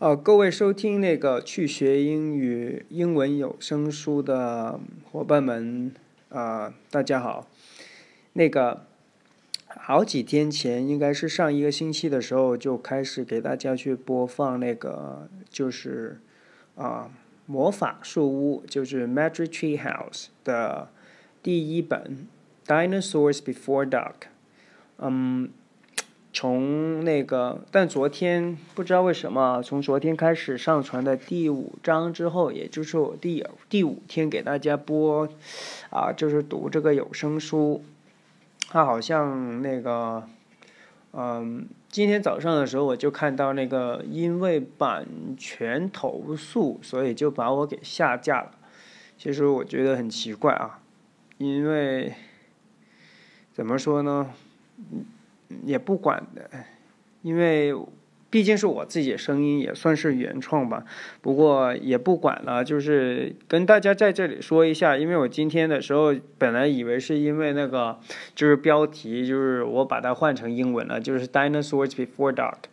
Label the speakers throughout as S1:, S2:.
S1: 呃，各位收听那个去学英语英文有声书的伙伴们，啊，大家好。那个好几天前，应该是上一个星期的时候，就开始给大家去播放那个，就是啊，魔法树屋，就是 Magic Tree House 的第一本《Dinosaurs Before Dark》。嗯。从那个，但昨天不知道为什么，从昨天开始上传的第五章之后，也就是我第第五天给大家播，啊，就是读这个有声书，它好像那个，嗯，今天早上的时候我就看到那个因为版权投诉，所以就把我给下架了。其实我觉得很奇怪啊，因为怎么说呢？嗯也不管的，因为毕竟是我自己的声音，也算是原创吧。不过也不管了，就是跟大家在这里说一下，因为我今天的时候本来以为是因为那个就是标题，就是我把它换成英文了，就是 Dinosaurs Before Dark，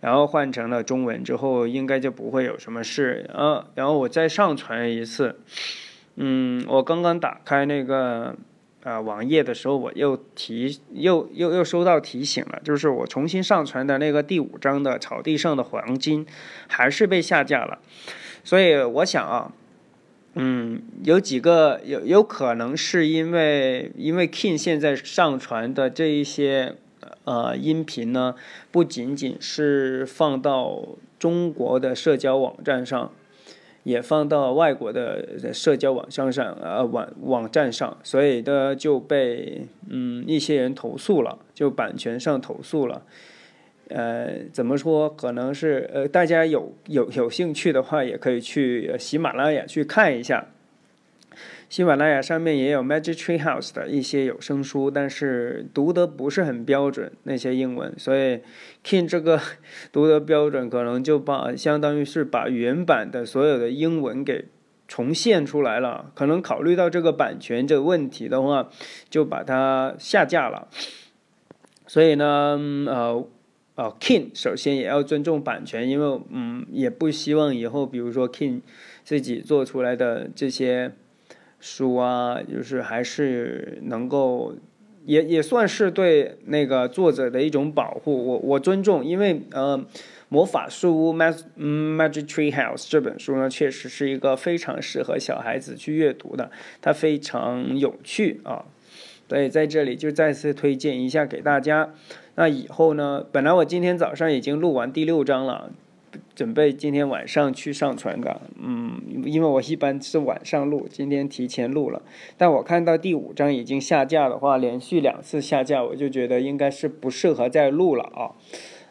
S1: 然后换成了中文之后，应该就不会有什么事。嗯，然后我再上传一次。嗯，我刚刚打开那个。啊，网页的时候我又提又又又收到提醒了，就是我重新上传的那个第五章的草地上的黄金，还是被下架了。所以我想啊，嗯，有几个有有可能是因为因为 King 现在上传的这一些呃音频呢，不仅仅是放到中国的社交网站上。也放到外国的社交网上上，呃，网网站上，所以的就被嗯一些人投诉了，就版权上投诉了。呃，怎么说？可能是呃，大家有有有兴趣的话，也可以去喜马拉雅去看一下。喜马拉雅上面也有 Magic Tree House 的一些有声书，但是读得不是很标准那些英文，所以 King 这个 读的标准，可能就把相当于是把原版的所有的英文给重现出来了。可能考虑到这个版权这个问题的话，就把它下架了。所以呢，呃，呃，King 首先也要尊重版权，因为嗯，也不希望以后比如说 King 自己做出来的这些。书啊，就是还是能够，也也算是对那个作者的一种保护。我我尊重，因为呃，《魔法树屋》Mag Magic Tree House 这本书呢，确实是一个非常适合小孩子去阅读的，它非常有趣啊。所以在这里就再次推荐一下给大家。那以后呢，本来我今天早上已经录完第六章了。准备今天晚上去上传的，嗯，因为我一般是晚上录，今天提前录了。但我看到第五章已经下架的话，连续两次下架，我就觉得应该是不适合再录了啊。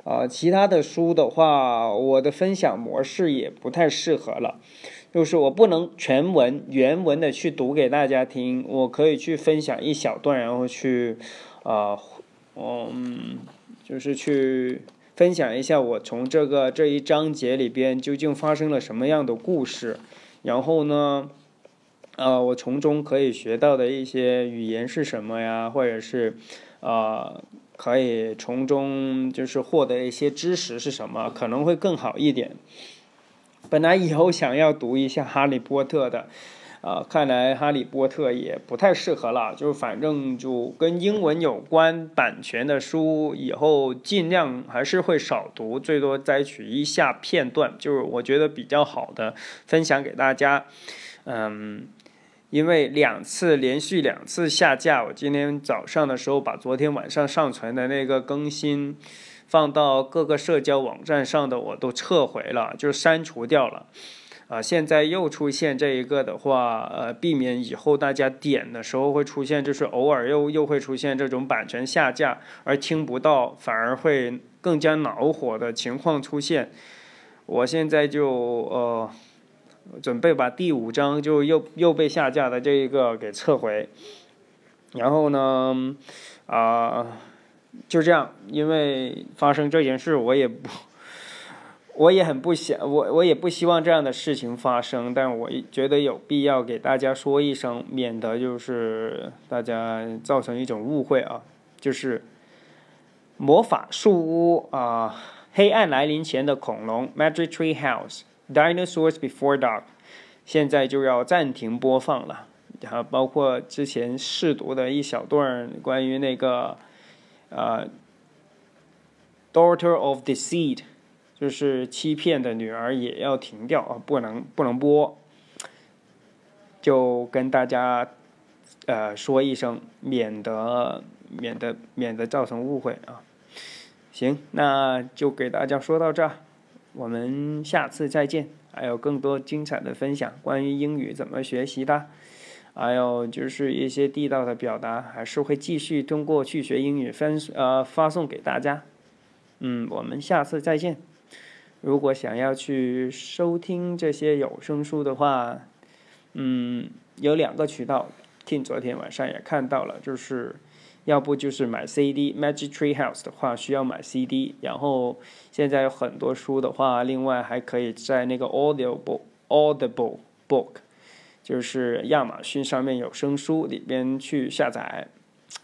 S1: 啊，其他的书的话，我的分享模式也不太适合了，就是我不能全文原文的去读给大家听，我可以去分享一小段，然后去，啊，嗯，就是去。分享一下我从这个这一章节里边究竟发生了什么样的故事，然后呢，呃，我从中可以学到的一些语言是什么呀？或者是，呃，可以从中就是获得一些知识是什么？可能会更好一点。本来以后想要读一下《哈利波特》的。啊，看来《哈利波特》也不太适合了，就是反正就跟英文有关版权的书，以后尽量还是会少读，最多摘取一下片段，就是我觉得比较好的分享给大家。嗯，因为两次连续两次下架，我今天早上的时候把昨天晚上上传的那个更新放到各个社交网站上的我都撤回了，就删除掉了。啊，现在又出现这一个的话，呃，避免以后大家点的时候会出现，就是偶尔又又会出现这种版权下架而听不到，反而会更加恼火的情况出现。我现在就呃，准备把第五章就又又被下架的这一个给撤回，然后呢，啊，就这样，因为发生这件事，我也不。我也很不想，我我也不希望这样的事情发生，但我觉得有必要给大家说一声，免得就是大家造成一种误会啊。就是魔法树屋啊，黑暗来临前的恐龙》（Magic Tree House）、（Dinosaurs Before Dark），现在就要暂停播放了。然后包括之前试读的一小段关于那个呃《Daughter of Deceit》，就是欺骗的女儿也要停掉啊，不能不能播。就跟大家呃说一声，免得免得免得造成误会啊。行，那就给大家说到这，我们下次再见。还有更多精彩的分享，关于英语怎么学习的，还有就是一些地道的表达，还是会继续通过去学英语分呃发送给大家。嗯，我们下次再见。如果想要去收听这些有声书的话，嗯，有两个渠道，听昨天晚上也看到了，就是要不就是买 CD，Magic Tree House 的话需要买 CD，然后现在有很多书的话，另外还可以在那个 Audible，Audible Book，就是亚马逊上面有声书里边去下载，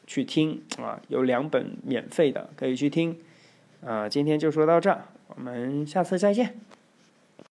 S1: 去听啊，有两本免费的可以去听，啊，今天就说到这儿，我们下次再见。